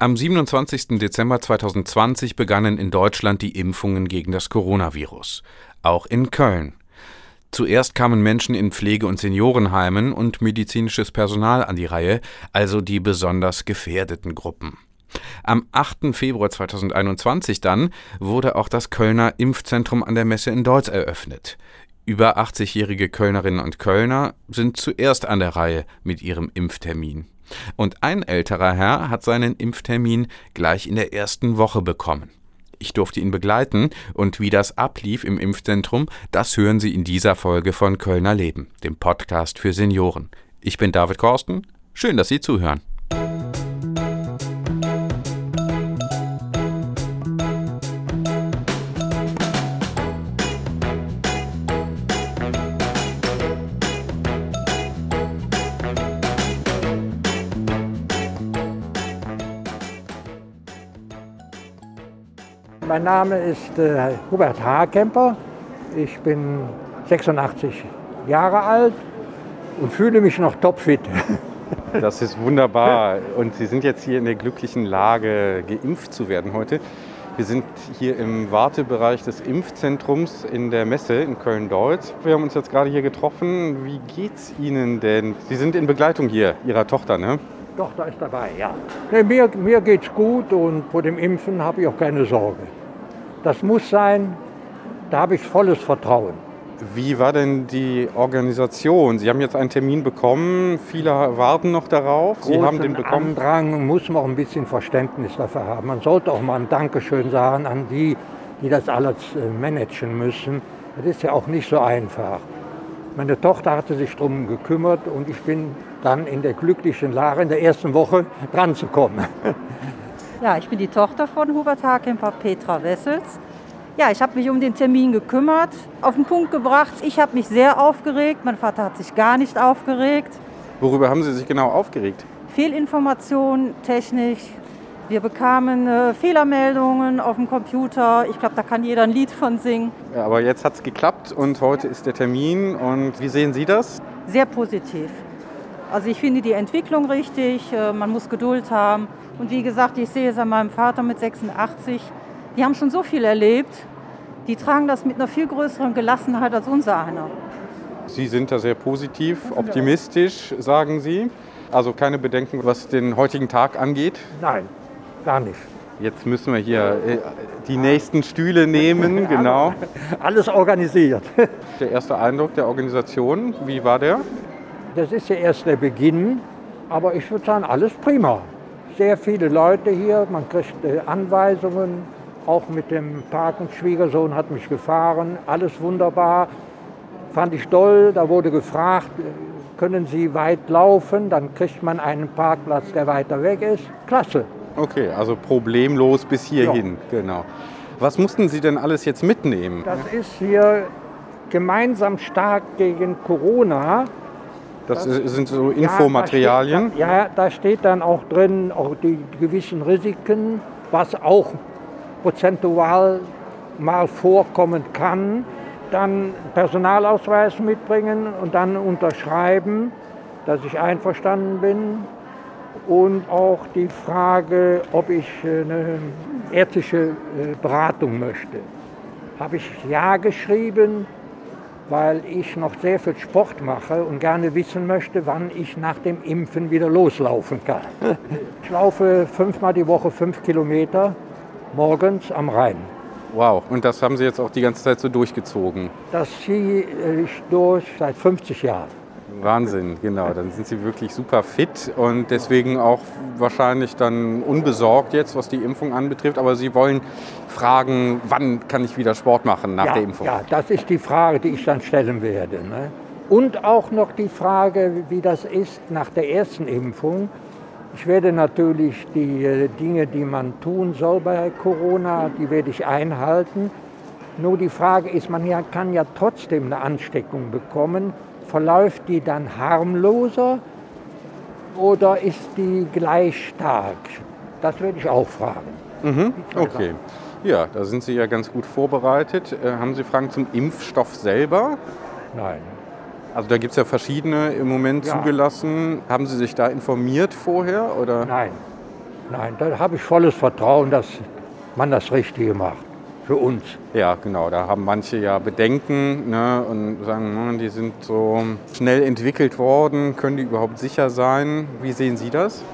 Am 27. Dezember 2020 begannen in Deutschland die Impfungen gegen das Coronavirus. Auch in Köln. Zuerst kamen Menschen in Pflege- und Seniorenheimen und medizinisches Personal an die Reihe, also die besonders gefährdeten Gruppen. Am 8. Februar 2021 dann wurde auch das Kölner Impfzentrum an der Messe in Deutz eröffnet. Über 80-jährige Kölnerinnen und Kölner sind zuerst an der Reihe mit ihrem Impftermin. Und ein älterer Herr hat seinen Impftermin gleich in der ersten Woche bekommen. Ich durfte ihn begleiten und wie das ablief im Impfzentrum, das hören Sie in dieser Folge von Kölner Leben, dem Podcast für Senioren. Ich bin David Korsten. Schön, dass Sie zuhören. Mein Name ist äh, Hubert Haarkemper. Ich bin 86 Jahre alt und fühle mich noch topfit. Das ist wunderbar. Und Sie sind jetzt hier in der glücklichen Lage, geimpft zu werden heute. Wir sind hier im Wartebereich des Impfzentrums in der Messe in Köln-Deutz. Wir haben uns jetzt gerade hier getroffen. Wie geht's Ihnen denn? Sie sind in Begleitung hier, Ihrer Tochter, ne? Tochter ist dabei, ja. Nee, mir, mir geht's gut und vor dem Impfen habe ich auch keine Sorge. Das muss sein, da habe ich volles Vertrauen. Wie war denn die Organisation? Sie haben jetzt einen Termin bekommen, viele warten noch darauf. Sie Großen haben den bekommen. Andrang muss man auch ein bisschen Verständnis dafür haben. Man sollte auch mal ein Dankeschön sagen an die, die das alles äh, managen müssen. Das ist ja auch nicht so einfach. Meine Tochter hatte sich darum gekümmert und ich bin dann in der glücklichen Lage, in der ersten Woche dran zu kommen. Ja, ich bin die Tochter von Hubert Hakemper, Petra Wessels. Ja, ich habe mich um den Termin gekümmert, auf den Punkt gebracht. Ich habe mich sehr aufgeregt, mein Vater hat sich gar nicht aufgeregt. Worüber haben Sie sich genau aufgeregt? Fehlinformation, Technik. Wir bekamen äh, Fehlermeldungen auf dem Computer. Ich glaube, da kann jeder ein Lied von singen. Ja, aber jetzt hat es geklappt und heute ist der Termin. Und wie sehen Sie das? Sehr positiv. Also ich finde die Entwicklung richtig, äh, man muss Geduld haben. Und wie gesagt, ich sehe es an meinem Vater mit 86, die haben schon so viel erlebt, die tragen das mit einer viel größeren Gelassenheit als unser einer. Sie sind da sehr positiv, optimistisch, sagen Sie. Also keine Bedenken, was den heutigen Tag angeht. Nein, gar nicht. Jetzt müssen wir hier äh, die nächsten Stühle nehmen, genau. Alles organisiert. Der erste Eindruck der Organisation, wie war der? Das ist ja erst der Beginn, aber ich würde sagen, alles prima. Sehr viele Leute hier, man kriegt äh, Anweisungen, auch mit dem Parken. Schwiegersohn hat mich gefahren, alles wunderbar. Fand ich toll, da wurde gefragt, äh, können Sie weit laufen, dann kriegt man einen Parkplatz, der weiter weg ist. Klasse. Okay, also problemlos bis hierhin, genau. Was mussten Sie denn alles jetzt mitnehmen? Das ist hier gemeinsam stark gegen Corona. Das ist- sind so Infomaterialien. Ja, da steht, ja, da steht dann auch drin, auch die gewissen Risiken, was auch prozentual mal vorkommen kann. Dann Personalausweis mitbringen und dann unterschreiben, dass ich einverstanden bin. Und auch die Frage, ob ich äh, eine ärztliche äh, Beratung möchte. Habe ich ja geschrieben, weil ich noch sehr viel Sport mache und gerne wissen möchte, wann ich nach dem Impfen wieder loslaufen kann. Ich laufe fünfmal die Woche fünf Kilometer morgens am Rhein. Wow, und das haben Sie jetzt auch die ganze Zeit so durchgezogen. Das ziehe ich durch seit 50 Jahren. Wahnsinn, genau. Dann sind Sie wirklich super fit und deswegen auch wahrscheinlich dann unbesorgt jetzt, was die Impfung anbetrifft. Aber Sie wollen fragen, wann kann ich wieder Sport machen nach ja, der Impfung? Ja, das ist die Frage, die ich dann stellen werde. Ne? Und auch noch die Frage, wie das ist nach der ersten Impfung. Ich werde natürlich die äh, Dinge, die man tun soll bei Corona, die werde ich einhalten. Nur die Frage ist, man kann ja trotzdem eine Ansteckung bekommen. Verläuft die dann harmloser oder ist die gleich stark? Das werde ich auch fragen. Mhm, okay. Ja, da sind Sie ja ganz gut vorbereitet. Äh, haben Sie Fragen zum Impfstoff selber? Nein. Also da gibt es ja verschiedene im Moment Ja. zugelassen. Haben Sie sich da informiert vorher? Oder? Nein. Nein, da habe ich volles Vertrauen, dass man das Richtige macht für uns. Ja, genau. Da haben manche ja Bedenken ne, und sagen, hm, die sind so schnell entwickelt worden. Können die überhaupt sicher sein? Wie sehen Sie das?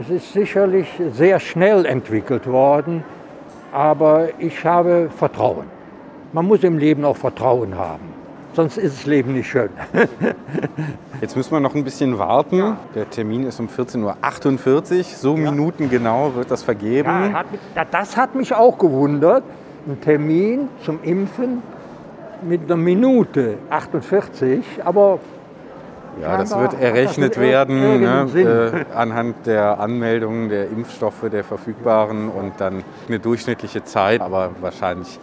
Es ist sicherlich sehr schnell entwickelt worden, aber ich habe Vertrauen. Man muss im Leben auch Vertrauen haben, sonst ist das Leben nicht schön. Jetzt müssen wir noch ein bisschen warten. Der Termin ist um 14.48 Uhr. So ja. minutengenau wird das vergeben. Ja, hat mich, das hat mich auch gewundert einen Termin zum Impfen mit einer Minute 48, aber ja, das wird errechnet werden ne, äh, anhand der Anmeldungen der Impfstoffe, der verfügbaren und dann eine durchschnittliche Zeit. Aber wahrscheinlich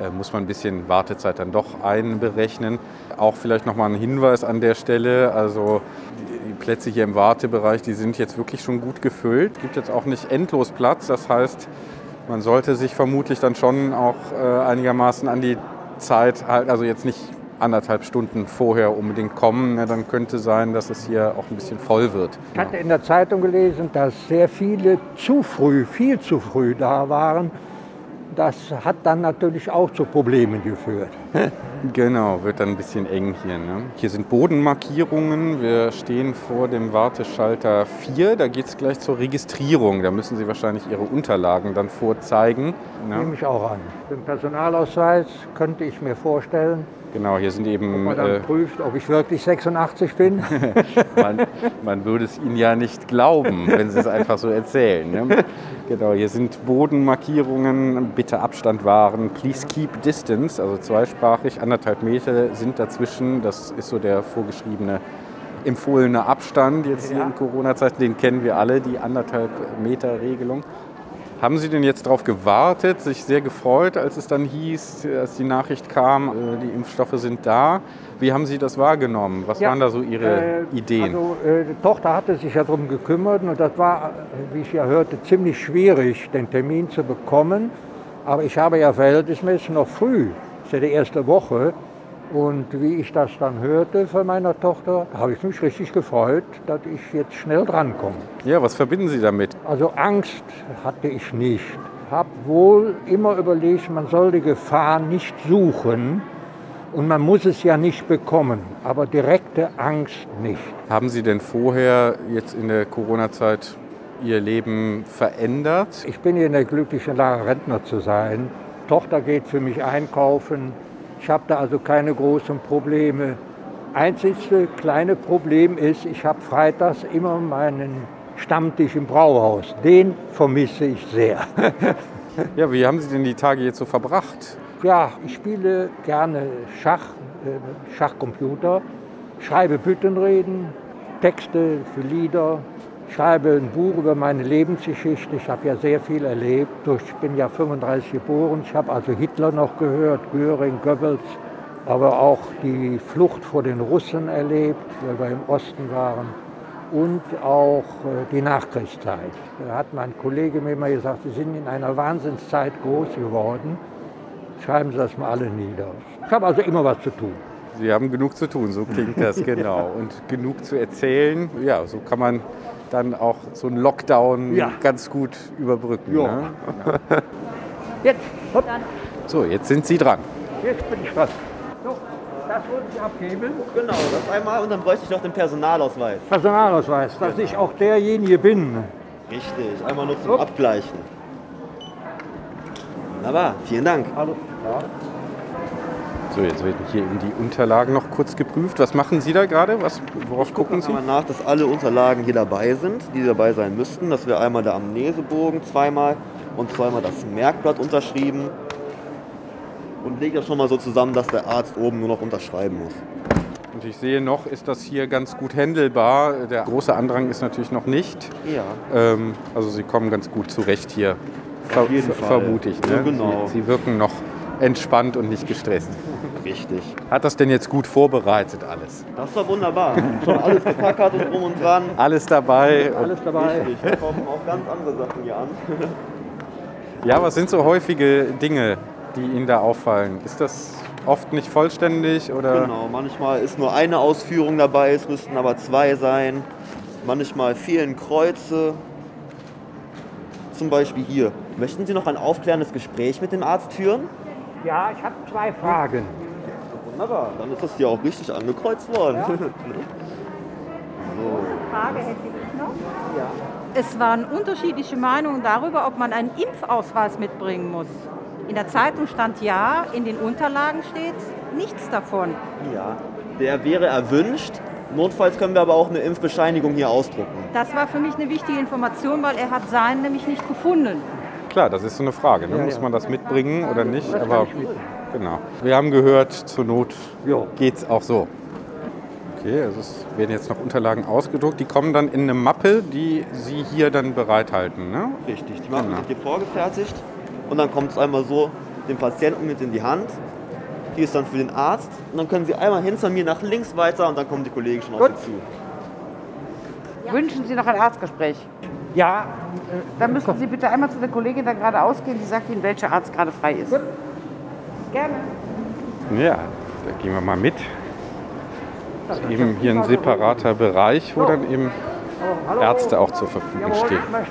äh, muss man ein bisschen Wartezeit dann doch einberechnen. Auch vielleicht nochmal ein Hinweis an der Stelle. Also die Plätze hier im Wartebereich, die sind jetzt wirklich schon gut gefüllt. Es gibt jetzt auch nicht endlos Platz. Das heißt, man sollte sich vermutlich dann schon auch äh, einigermaßen an die Zeit halten, also jetzt nicht anderthalb Stunden vorher unbedingt kommen. Ne, dann könnte sein, dass es hier auch ein bisschen voll wird. Ich hatte in der Zeitung gelesen, dass sehr viele zu früh, viel zu früh da waren das hat dann natürlich auch zu Problemen geführt. genau, wird dann ein bisschen eng hier. Ne? Hier sind Bodenmarkierungen. Wir stehen vor dem Warteschalter 4. Da geht es gleich zur Registrierung. Da müssen Sie wahrscheinlich Ihre Unterlagen dann vorzeigen. Ne? Nehme ich auch an. Den Personalausweis könnte ich mir vorstellen. Genau, hier sind eben. Ob man dann äh, prüft, ob ich wirklich 86 bin. man, man, würde es Ihnen ja nicht glauben, wenn Sie es einfach so erzählen. Ne? Genau, hier sind Bodenmarkierungen, bitte Abstand wahren, please keep distance, also zweisprachig, anderthalb Meter sind dazwischen. Das ist so der vorgeschriebene empfohlene Abstand jetzt hier in Corona-Zeiten, den kennen wir alle, die anderthalb Meter Regelung. Haben Sie denn jetzt darauf gewartet, sich sehr gefreut, als es dann hieß, als die Nachricht kam, äh, die Impfstoffe sind da? Wie haben Sie das wahrgenommen? Was ja, waren da so Ihre äh, Ideen? Also, äh, die Tochter hatte sich ja darum gekümmert und das war, wie ich ja hörte, ziemlich schwierig, den Termin zu bekommen. Aber ich habe ja verhältnismäßig noch früh, ja die erste Woche, und wie ich das dann hörte von meiner Tochter, habe ich mich richtig gefreut, dass ich jetzt schnell drankomme. Ja, was verbinden Sie damit? Also Angst hatte ich nicht. Ich habe wohl immer überlegt, man soll die Gefahr nicht suchen und man muss es ja nicht bekommen, aber direkte Angst nicht. Haben Sie denn vorher jetzt in der Corona-Zeit Ihr Leben verändert? Ich bin hier in der glücklichen Lage, Rentner zu sein. Tochter geht für mich einkaufen, ich habe da also keine großen Probleme. Einzigste kleine Problem ist, ich habe freitags immer meinen Stammtisch im Brauhaus. Den vermisse ich sehr. ja, wie haben Sie denn die Tage jetzt so verbracht? Ja, ich spiele gerne Schach, äh, Schachcomputer, schreibe Büttenreden, Texte für Lieder, schreibe ein Buch über meine Lebensgeschichte. Ich habe ja sehr viel erlebt. Ich bin ja 35 geboren. Ich habe also Hitler noch gehört, Göring, Goebbels, aber auch die Flucht vor den Russen erlebt, weil wir im Osten waren. Und auch äh, die Nachkriegszeit. Da hat mein Kollege mir immer gesagt, Sie sind in einer Wahnsinnszeit groß geworden. Schreiben Sie das mal alle nieder. Ich habe also immer was zu tun. Sie haben genug zu tun, so klingt das genau. Und genug zu erzählen. Ja, so kann man dann auch so einen Lockdown ja. ganz gut überbrücken. Ja. Ne? Jetzt, hopp. So, jetzt sind Sie dran. Jetzt bin ich dran. So, das wollte ich abgeben. Genau, das einmal und dann bräuchte ich noch den Personalausweis. Personalausweis, dass genau. ich auch derjenige bin. Richtig, einmal nur zum hopp. Abgleichen. Wunderbar, vielen Dank. Hallo. Ja. So, jetzt werden hier eben die Unterlagen noch kurz geprüft. Was machen Sie da gerade? Was, worauf ich gucken Sie? Ich nach, dass alle Unterlagen hier dabei sind, die dabei sein müssten. Dass wir einmal der Amnesebogen zweimal und zweimal das Merkblatt unterschrieben. Und lege das schon mal so zusammen, dass der Arzt oben nur noch unterschreiben muss. Und ich sehe noch, ist das hier ganz gut händelbar. Der große Andrang ist natürlich noch nicht. Ja. Ähm, also Sie kommen ganz gut zurecht hier. Ver. Vermute ich. Ne? Ja, genau. Sie, Sie wirken noch entspannt und nicht gestresst. Richtig. Hat das denn jetzt gut vorbereitet alles? Das war wunderbar. Schon alles getackert und drum und dran. Alles dabei. Alles dabei. Richtig, da kommen auch ganz andere Sachen hier an. ja, was sind so häufige Dinge, die Ihnen da auffallen? Ist das oft nicht vollständig oder? Genau, manchmal ist nur eine Ausführung dabei, es müssten aber zwei sein. Manchmal fehlen Kreuze. zum Beispiel hier. Möchten Sie noch ein aufklärendes Gespräch mit dem Arzt führen? Ja, ich habe zwei Fragen. Wunderbar, dann ist das hier auch richtig angekreuzt worden. Frage hätte ich noch. Es waren unterschiedliche Meinungen darüber, ob man einen Impfausweis mitbringen muss. In der Zeitung stand ja, in den Unterlagen steht nichts davon. ja, der wäre erwünscht. Notfalls können wir aber auch eine Impfbescheinigung hier ausdrucken. Das war für mich eine wichtige Information, weil er hat seinen nämlich nicht gefunden. Klar, das ist so eine Frage. Ne? Muss man das mitbringen oder nicht? Aber genau. Wir haben gehört, zur Not Ja. geht's auch so. Okay, also es werden jetzt noch Unterlagen ausgedruckt. Die kommen dann in eine Mappe, die Sie hier dann bereithalten. Ne? Richtig, die Mappen Genau. sind hier vorgefertigt und dann kommt es einmal so dem Patienten mit in die Hand. Die ist dann für den Arzt und dann können Sie einmal hinter mir nach links weiter und dann kommen die Kollegen schon auf Sie zu. Wünschen Sie noch ein Arztgespräch? Ja, Dann müssen Sie bitte einmal zu der Kollegin da gerade ausgehen, die sagt Ihnen, welcher Arzt gerade frei ist. Gerne. Ja, da gehen wir mal mit. Das ist eben hier ein separater Bereich, wo dann eben Ärzte auch zur Verfügung jawohl, stehen. Dann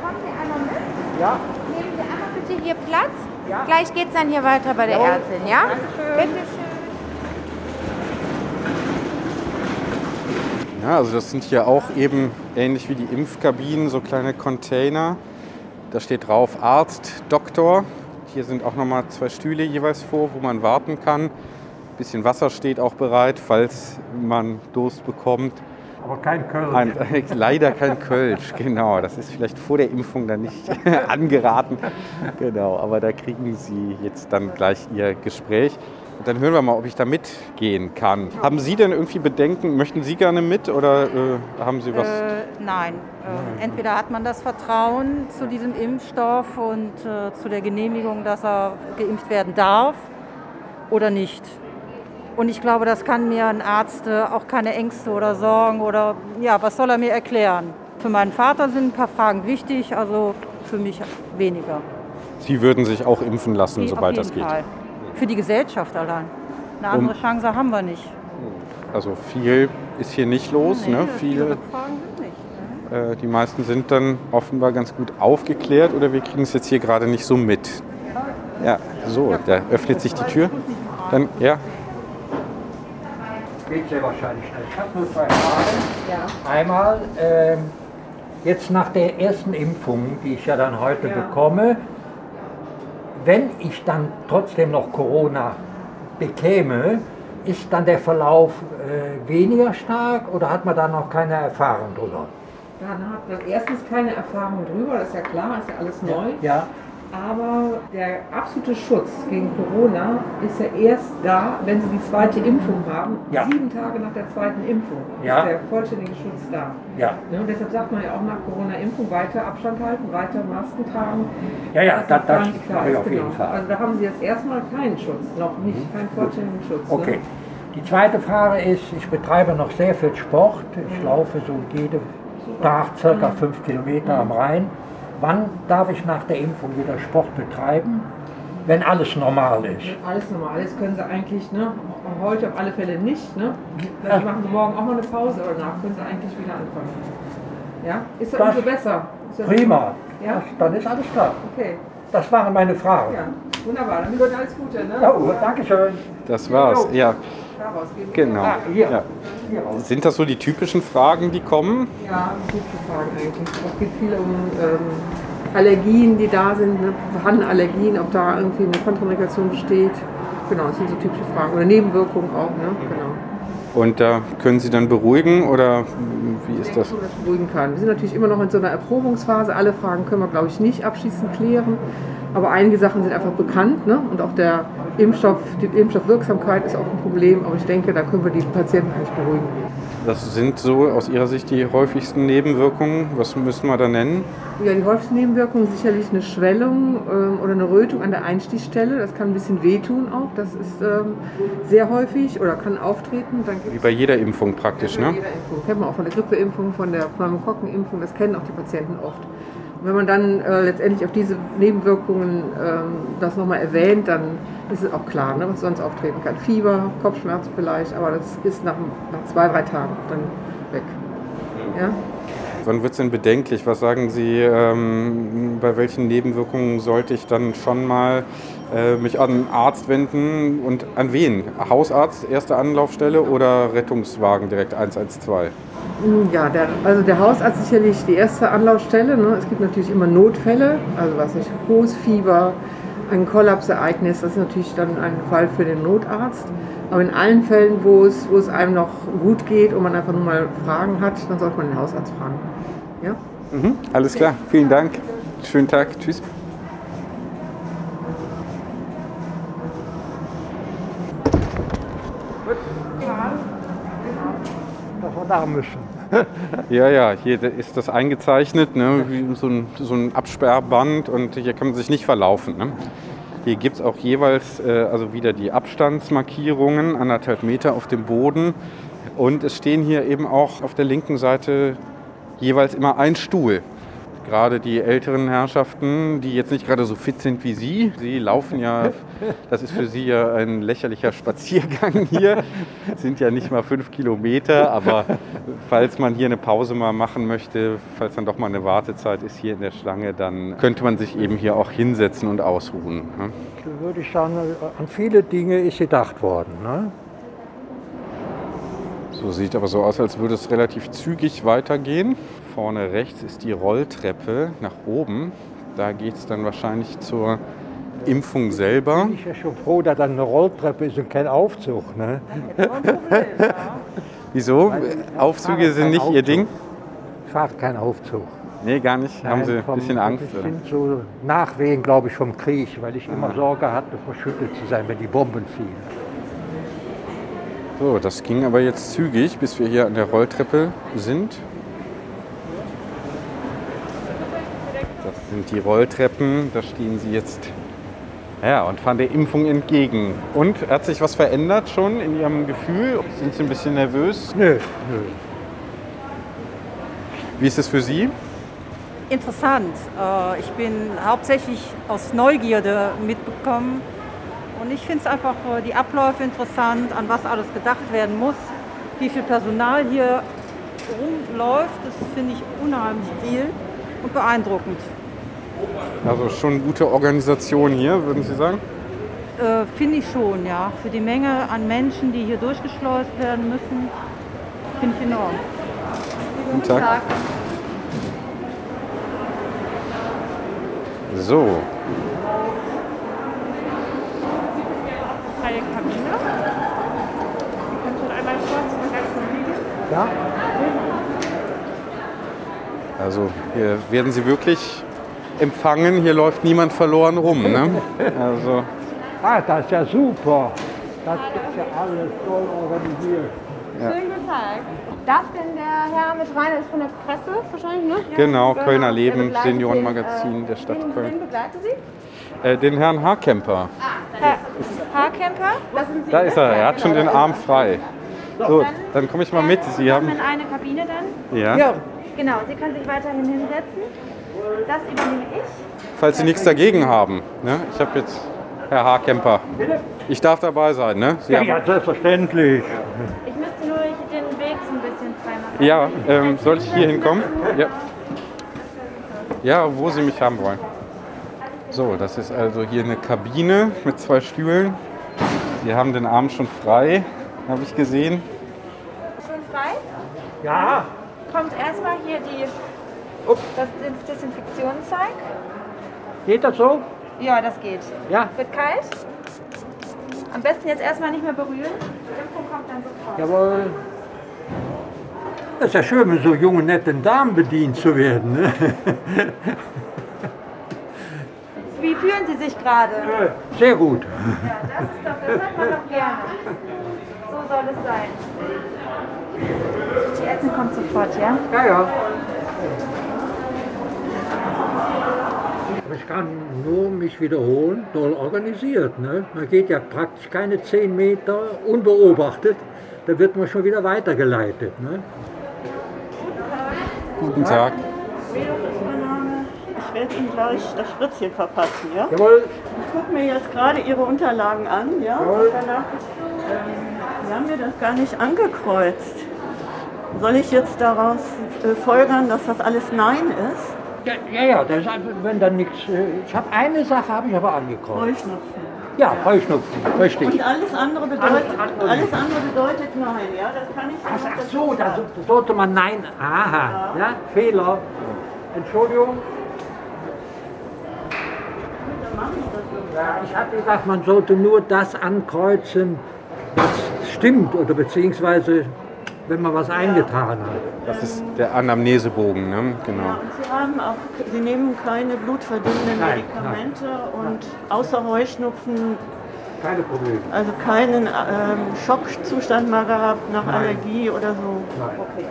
kommen Sie einmal mit. Ja, Nehmen Sie einmal bitte hier Platz. Ja. Gleich geht es dann hier weiter bei der Jawohl. Ärztin, ja? Bitte schön. Ja, also das sind hier auch eben ähnlich wie die Impfkabinen, so kleine Container. Da steht drauf Arzt, Doktor. Hier sind auch nochmal zwei Stühle jeweils vor, wo man warten kann. bisschen Wasser steht auch bereit, falls man Durst bekommt. aber kein Köln. Ein, leider kein Kölsch, genau. Das ist vielleicht vor der Impfung dann nicht angeraten. Genau, aber da kriegen Sie jetzt dann gleich Ihr Gespräch. Und dann hören wir mal, ob ich da mitgehen kann. Haben Sie denn irgendwie Bedenken? Möchten Sie gerne mit oder äh, haben Sie was? Äh, nein, äh, entweder hat man das Vertrauen zu diesem Impfstoff und äh, zu der Genehmigung, dass er geimpft werden darf oder nicht. Und ich glaube, das kann mir ein Arzt äh, auch keine Ängste oder Sorgen oder ja, was soll er mir erklären? Für meinen Vater sind ein paar Fragen wichtig, also für mich weniger. Sie würden sich auch impfen lassen, Auf sobald das geht. Fall. Für die Gesellschaft allein. Eine andere Chance haben wir nicht. Also viel ist hier nicht los. Nee, ne? viele nicht. äh, die meisten sind dann offenbar ganz gut aufgeklärt oder wir kriegen es jetzt hier gerade nicht so mit. Ja, so, da öffnet sich die Tür. Dann, ja, Geht sehr wahrscheinlich schnell. Ich habe nur zwei Fragen. Einmal, ähm, jetzt nach der ersten Impfung, die ich ja dann heute bekomme, wenn ich dann trotzdem noch Corona bekäme, ist dann der Verlauf äh, weniger stark oder hat man da noch keine Erfahrung drüber? Da hat man erstens keine Erfahrung drüber, das ist ja klar, ist ja alles neu. Ja, Aber der absolute Schutz gegen Corona ist ja erst da, wenn Sie die zweite Impfung haben. Ja. Sieben Tage nach der zweiten Impfung Ja. ist der vollständige Schutz da. ja. Ne, und deshalb sagt man ja auch nach Corona-Impfung weiter Abstand halten, weiter Masken tragen. Ja, ja, dass das- das nicht klar ist, auf jeden genau. Fall. Mhm. Also da haben Sie jetzt erstmal keinen Schutz, noch nicht, keinen vollständigen Schutz. Okay. Ne? Die zweite Frage ist, ich betreibe noch sehr viel Sport. Ich laufe so jeden Tag circa fünf Kilometer am Rhein. Wann darf ich nach der Impfung wieder Sport betreiben, wenn alles normal ist? Alles normal, alles können Sie eigentlich, ne? Heute auf alle Fälle nicht, ne? Ja. Dann machen Sie morgen auch mal eine Pause, aber danach können Sie eigentlich wieder anfangen. Ja? Ist das Das- umso besser? Ist das Prima. Ja? Das, dann ist alles klar. Okay, Das waren meine Fragen. ja, wunderbar. Dann wünsche ich alles Gute, ne? Ja, danke schön. das war's. Ja, Daraus geben. genau. Ah, hier. Ja. Hier. Sind das so die typischen Fragen, die kommen? Ja, gute Fragen eigentlich. Es geht viel um ähm, Allergien, die da sind, ne? vorhandene Allergien, ob da irgendwie eine Kontraindikation besteht. Genau, das sind so typische Fragen. Oder Nebenwirkungen auch, ne? Genau. Und da können Sie dann beruhigen oder wie ist das? dass das beruhigen kann. Wir sind natürlich immer noch in so einer Erprobungsphase. Alle Fragen können wir, glaube ich, nicht abschließend klären. Aber einige Sachen sind einfach bekannt. Ne? Und auch der Impfstoff, die Impfstoffwirksamkeit ist auch ein Problem. Aber ich denke, da können wir die Patienten eigentlich beruhigen. Das sind so aus Ihrer Sicht die häufigsten Nebenwirkungen. Was müssen wir da nennen? Ja, die häufigsten Nebenwirkungen sind sicherlich eine Schwellung ähm, oder eine Rötung an der Einstichstelle. Das kann ein bisschen wehtun auch. Das ist ähm, sehr häufig oder kann auftreten. Wie bei jeder Impfung praktisch, Ja, bei ne? jeder Impfung. Kennt man auch von der Grippeimpfung, von der Pneumokokkenimpfung, das kennen auch die Patienten oft. Wenn man dann äh, letztendlich auf diese Nebenwirkungen ähm, das nochmal erwähnt, dann ist es auch klar, ne, was sonst auftreten kann. Fieber, Kopfschmerzen vielleicht, aber das ist nach, nach zwei, drei Tagen dann weg. Ja? Wann wird es denn bedenklich? Was sagen Sie, ähm, bei welchen Nebenwirkungen sollte ich dann schon mal äh, mich an einen Arzt wenden und an wen? Hausarzt, erste Anlaufstelle oder Rettungswagen direkt 112? Ja, der, also der Hausarzt ist sicherlich die erste Anlaufstelle. Ne? Es gibt natürlich immer Notfälle, also was nicht, hohes Fieber, ein Kollapsereignis, das ist natürlich dann ein Fall für den Notarzt. Aber in allen Fällen, wo es, wo es einem noch gut geht und man einfach nur mal Fragen hat, dann sollte man den Hausarzt fragen. Ja? Mhm, alles klar, vielen Dank. Schönen Tag, tschüss. Dass wir da müssen. Ja, ja, hier ist das eingezeichnet, ne, wie so ein, so ein Absperrband und hier kann man sich nicht verlaufen. Ne? Hier gibt es auch jeweils äh, also wieder die Abstandsmarkierungen, anderthalb Meter auf dem Boden. Und es stehen hier eben auch auf der linken Seite jeweils immer ein Stuhl. Gerade die älteren Herrschaften, die jetzt nicht gerade so fit sind wie Sie, Sie laufen ja, das ist für Sie ja ein lächerlicher Spaziergang hier, sind ja nicht mal fünf Kilometer, aber falls man hier eine Pause mal machen möchte, falls dann doch mal eine Wartezeit ist hier in der Schlange, dann könnte man sich eben hier auch hinsetzen und ausruhen. ne? Würde ich sagen, an viele Dinge ist gedacht worden. Ne? So sieht aber so aus, als würde es relativ zügig weitergehen. Vorne rechts ist die Rolltreppe nach oben. Da geht es dann wahrscheinlich zur Impfung selber. Bin ich ja schon froh, dass das eine Rolltreppe ist und kein Aufzug. Ne? Wieso? Aufzüge sind nicht Ihr Ding? Fahrt kein Aufzug. Nee, gar nicht. Haben Sie ein bisschen Angst? Das Oder? sind so Nachwehen, glaube ich, vom Krieg, weil ich immer Sorge hatte, verschüttet zu sein, wenn die Bomben fielen. So, das ging aber jetzt zügig, bis wir hier an der Rolltreppe sind. Sind die Rolltreppen, da stehen Sie jetzt ja, und fahren der Impfung entgegen. Und hat sich was verändert schon in Ihrem Gefühl? Sind Sie ein bisschen nervös? Nö, nö. Wie ist es für Sie? Interessant. Äh, Ich bin hauptsächlich aus Neugierde mitbekommen. Und ich finde es einfach äh, die Abläufe interessant, an was alles gedacht werden muss, wie viel Personal hier rumläuft. Das finde ich unheimlich viel und beeindruckend. Also schon gute Organisation hier, würden Sie sagen? Äh, finde ich schon, ja. Für die Menge an Menschen, die hier durchgeschleust werden müssen, finde ich enorm. Guten Tag. So, Freie Kabine. Sie können schon einmal kurz und ganz liegen. Ja? also hier werden Sie wirklich empfangen. Hier läuft niemand verloren rum. Ne? Also, Ah, das ist ja super. Das ist ja alles toll organisiert. Schönen guten Tag. Darf denn der Herr mit rein? Das ist von der Presse wahrscheinlich, ne? Ja. Genau, Kölner Er Leben, Seniorenmagazin den, äh, der Stadt wen, Köln. Wen begleiten Sie? äh, den Herrn Haarkemper. Das sind Sie. Da ne? ist er, er Ja, hat schon genau. den Arm frei. So, dann komme ich mal mit. Sie haben. in eine Kabine dann. Ja. Ja, Genau, Sie können sich weiterhin hinsetzen. Das übernehme ich. Falls Sie nichts dagegen haben. Ne? Ich habe jetzt. Herr Haarkemper. Ich darf dabei sein, ne? Sie ja, haben, ja, selbstverständlich. Ich müsste nur den Weg so ein bisschen frei machen. ja ähm, soll ich hier hinkommen? Ja. Ja, wo Sie mich haben wollen. So, das ist also hier eine Kabine mit zwei Stühlen. Sie haben den Arm schon frei, habe ich gesehen. Schon frei? Ja, Kommt erstmal hier die, das Desinfektionszeug. geht das so? Ja, das geht. Ja, Wird kalt. Am besten jetzt erstmal nicht mehr berühren. Die Impfung kommt dann sofort. jawohl. Das ist ja schön, mit so jungen, netten Damen bedient zu werden. Ne? Wie fühlen Sie sich gerade? Sehr gut. Ja, das ist doch, das hat man doch gerne. So soll es sein. Die Ärztin kommt sofort, ja? Ja, ja. Aber Ich kann nur mich wiederholen, toll organisiert. Ne? Man geht ja praktisch keine 10 Meter unbeobachtet, da wird man schon wieder weitergeleitet. Ne? Guten Tag. Ich werde Ihnen gleich das Spritzchen verpassen, ja? Jawohl, Ich gucke mir jetzt gerade Ihre Unterlagen an, ja? Jawohl. Danach, ähm, Sie haben mir das gar nicht angekreuzt. Soll ich jetzt daraus äh, folgern, dass das alles Nein ist? Ja, ja, ja das ist, wenn dann nichts. äh, Ich habe eine Sache habe ich aber angekreuzt. Heuschnupfen. Ja, Heuschnupfen, richtig. Und alles andere bedeutet, Alles alles andere bedeutet Nein, ja? Das kann ich Ach, ach so, da sollte man Nein. Aha, ja, Fehler. Entschuldigung. Ja, ich hatte gedacht, man sollte nur das ankreuzen, was stimmt oder beziehungsweise wenn man was eingetragen hat. Das ist der Anamnesebogen, ne? Genau. Ja, Sie haben auch, Sie nehmen keine blutverdünnenden Nein, Medikamente und außer Heuschnupfen, Keine Probleme. also keinen ähm, Schockzustand mal gehabt nach Allergie oder so. Nein.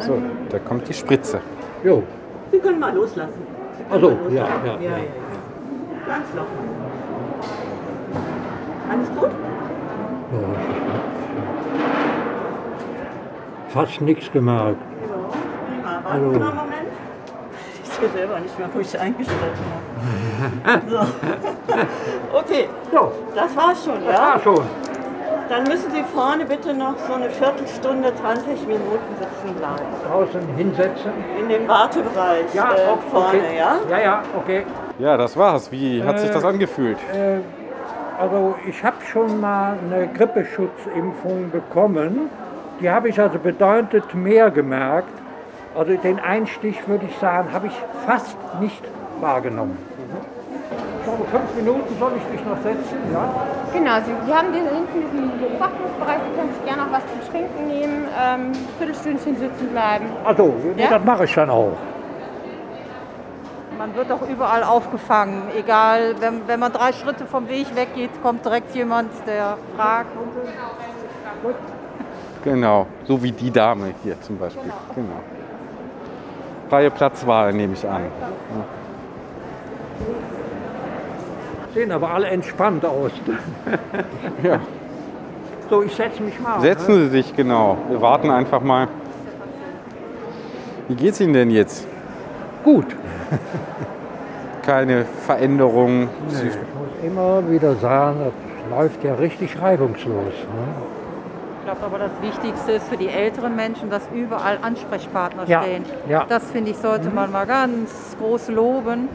So, da kommt die Spritze. Jo, Sie können mal loslassen. Also, ja, ja, ja, ja. ja. Ganz locker. Alles gut? Fast nichts gemerkt. Ja, Hallo. Sie mal einen Moment. Ich sehe selber nicht mehr, wo ich eingestellt habe. So. Okay, So, das war's schon, das ja? war schon. Dann müssen Sie vorne bitte noch so eine Viertelstunde, 20 Minuten sitzen bleiben. Draußen hinsetzen. In dem Wartebereich Ja, äh, auch, vorne, okay. ja? Ja, ja, okay. Ja, das war's. Wie hat sich Äh, das angefühlt? Äh, also ich habe schon mal eine Grippeschutzimpfung bekommen. Die habe ich also bedeutend mehr gemerkt. Also den Einstich würde ich sagen, habe ich fast nicht wahrgenommen. Ich glaube, fünf Minuten soll ich mich noch setzen, ja? Genau, Sie, Sie haben diesen, hinten diesen Beobachtungsbereich, Sie können sich gerne noch was zum Trinken nehmen, ähm, Viertelstündchen sitzen bleiben. Also, Ja? das mache ich dann auch. Man wird auch überall aufgefangen. Egal, wenn, wenn man drei Schritte vom Weg weggeht, kommt direkt jemand, der fragt. Genau, so wie die Dame hier zum Beispiel. Genau. Freie Platzwahl nehme ich an. Sehen aber alle entspannt aus. Ja. So, ich setze mich mal. Setzen Sie sich, genau. Wir warten einfach mal. Wie geht's Ihnen denn jetzt? Gut. Keine Veränderung? Sie- Ich muss immer wieder sagen, das läuft ja richtig reibungslos. Ne? Ich glaube aber, das Wichtigste ist für die älteren Menschen, dass überall Ansprechpartner Ja, stehen. ja. Mhm. Das finde ich, sollte man mal ganz groß loben,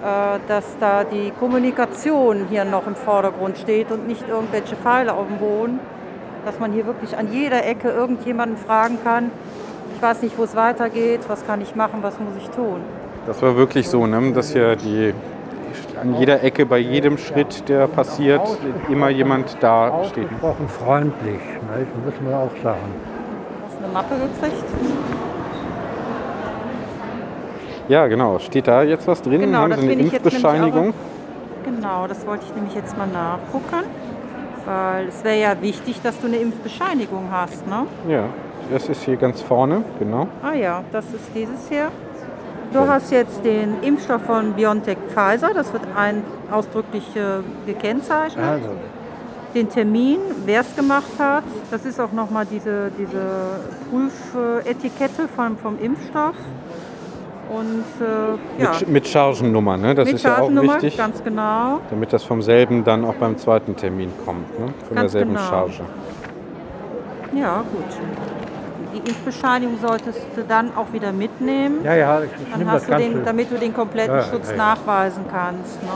äh, dass da die Kommunikation hier noch im Vordergrund steht und nicht irgendwelche Pfeile auf dem Boden. Dass man hier wirklich an jeder Ecke irgendjemanden fragen kann. Ich weiß nicht, wo es weitergeht, was kann ich machen, was muss ich tun. Das war wirklich so, ne? dass hier die, an jeder Ecke, bei jedem Schritt, der passiert, immer jemand da steht. Ausgesprochen freundlich, ne? muss man auch sagen. Hast du eine Mappe gekriegt? Ja, genau. Steht da jetzt was drin? Genau, Haben das Sie eine Impfbescheinigung? Genau, das wollte ich nämlich jetzt mal nachgucken. Weil es wäre ja wichtig, dass du eine Impfbescheinigung hast, ne? Ja, das ist hier ganz vorne, genau. Ah ja, das ist dieses hier. Du hast jetzt den Impfstoff von BioNTech Pfizer, das wird ein ausdrücklich äh, gekennzeichnet. Also, Den Termin, wer es gemacht hat, das ist auch nochmal diese, diese Prüfetikette vom, vom Impfstoff. Und äh, ja, Mit, mit Chargennummer, ne? das mit ist ja auch wichtig, ganz genau. damit das vom selben dann auch beim zweiten Termin kommt, ne? von Ganz derselben genau. Charge. Ja, gut. Die Impfbescheinigung solltest du dann auch wieder mitnehmen. ja, ja, ich, ich Dann hast das du den, damit du den kompletten Ja, ja, Schutz ja. nachweisen kannst. Ne?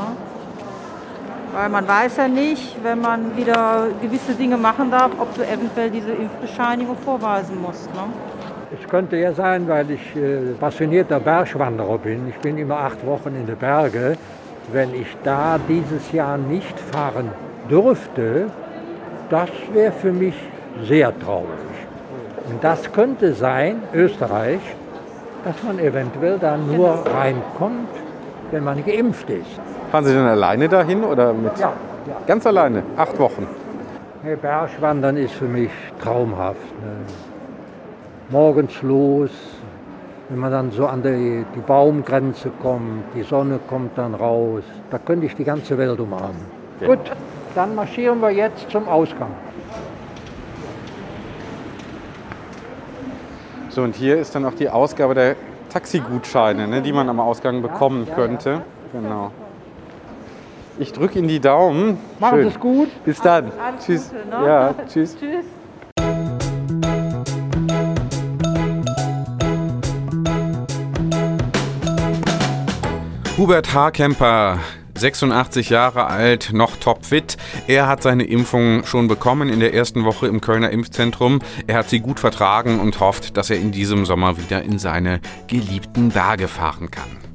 Weil man weiß ja nicht, wenn man wieder gewisse Dinge machen darf, ob du eventuell diese Impfbescheinigung vorweisen musst. Ne? Es könnte ja sein, weil ich äh, passionierter Bergwanderer bin. Ich bin immer acht Wochen in den Berge. Wenn ich da dieses Jahr nicht fahren dürfte, das wäre für mich sehr traurig. Und das könnte sein, Österreich, dass man eventuell da nur reinkommt, wenn man geimpft ist. Fahren Sie denn alleine dahin oder mit? Ja, ja. Ganz alleine, acht Wochen. Hey, Bergwandern ist für mich traumhaft. Ne? Morgens los, wenn man dann so an die, die Baumgrenze kommt, die Sonne kommt dann raus, da könnte ich die ganze Welt umarmen. Ja. Gut, dann marschieren wir jetzt zum Ausgang. So, und hier ist dann auch die Ausgabe der Taxigutscheine, ne, die man am Ausgang bekommen könnte. Genau. Ich drücke Ihnen die Daumen. Machen Sie es gut. Bis dann. Alles, alles tschüss. Gute, ne? ja, tschüss. tschüss. Hubert H. Kemper, 86 Jahre alt, noch topfit. Er hat seine Impfung schon bekommen in der ersten Woche im Kölner Impfzentrum. Er hat sie gut vertragen und hofft, dass er in diesem Sommer wieder in seine geliebten Berge fahren kann.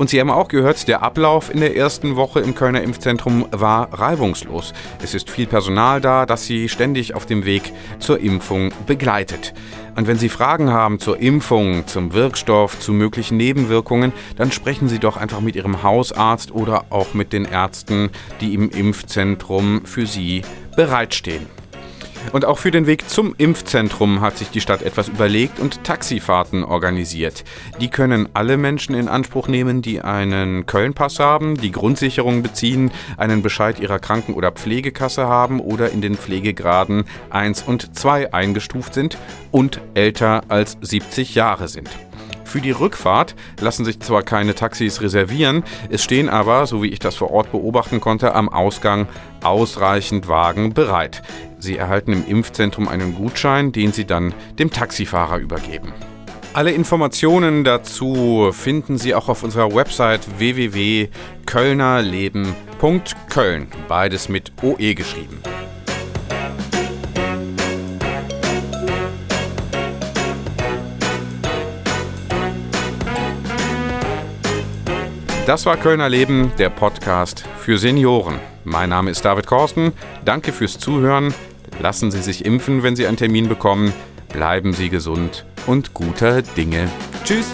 Und Sie haben auch gehört, der Ablauf in der ersten Woche im Kölner Impfzentrum war reibungslos. Es ist viel Personal da, das Sie ständig auf dem Weg zur Impfung begleitet. Und wenn Sie Fragen haben zur Impfung, zum Wirkstoff, zu möglichen Nebenwirkungen, dann sprechen Sie doch einfach mit Ihrem Hausarzt oder auch mit den Ärzten, die im Impfzentrum für Sie bereitstehen. Und auch für den Weg zum Impfzentrum hat sich die Stadt etwas überlegt und Taxifahrten organisiert. Die können alle Menschen in Anspruch nehmen, die einen Kölnpass haben, die Grundsicherung beziehen, einen Bescheid ihrer Kranken- oder Pflegekasse haben oder in den Pflegegraden 1 und 2 eingestuft sind und älter als 70 Jahre sind. Für die Rückfahrt lassen sich zwar keine Taxis reservieren, es stehen aber, so wie ich das vor Ort beobachten konnte, am Ausgang ausreichend Wagen bereit. Sie erhalten im Impfzentrum einen Gutschein, den Sie dann dem Taxifahrer übergeben. Alle Informationen dazu finden Sie auch auf unserer Website www.kölnerleben.köln, beides mit OE geschrieben. Das war Kölner Leben, der Podcast für Senioren. Mein Name ist David Korsten. Danke fürs Zuhören. Lassen Sie sich impfen, wenn Sie einen Termin bekommen. Bleiben Sie gesund und guter Dinge. Tschüss.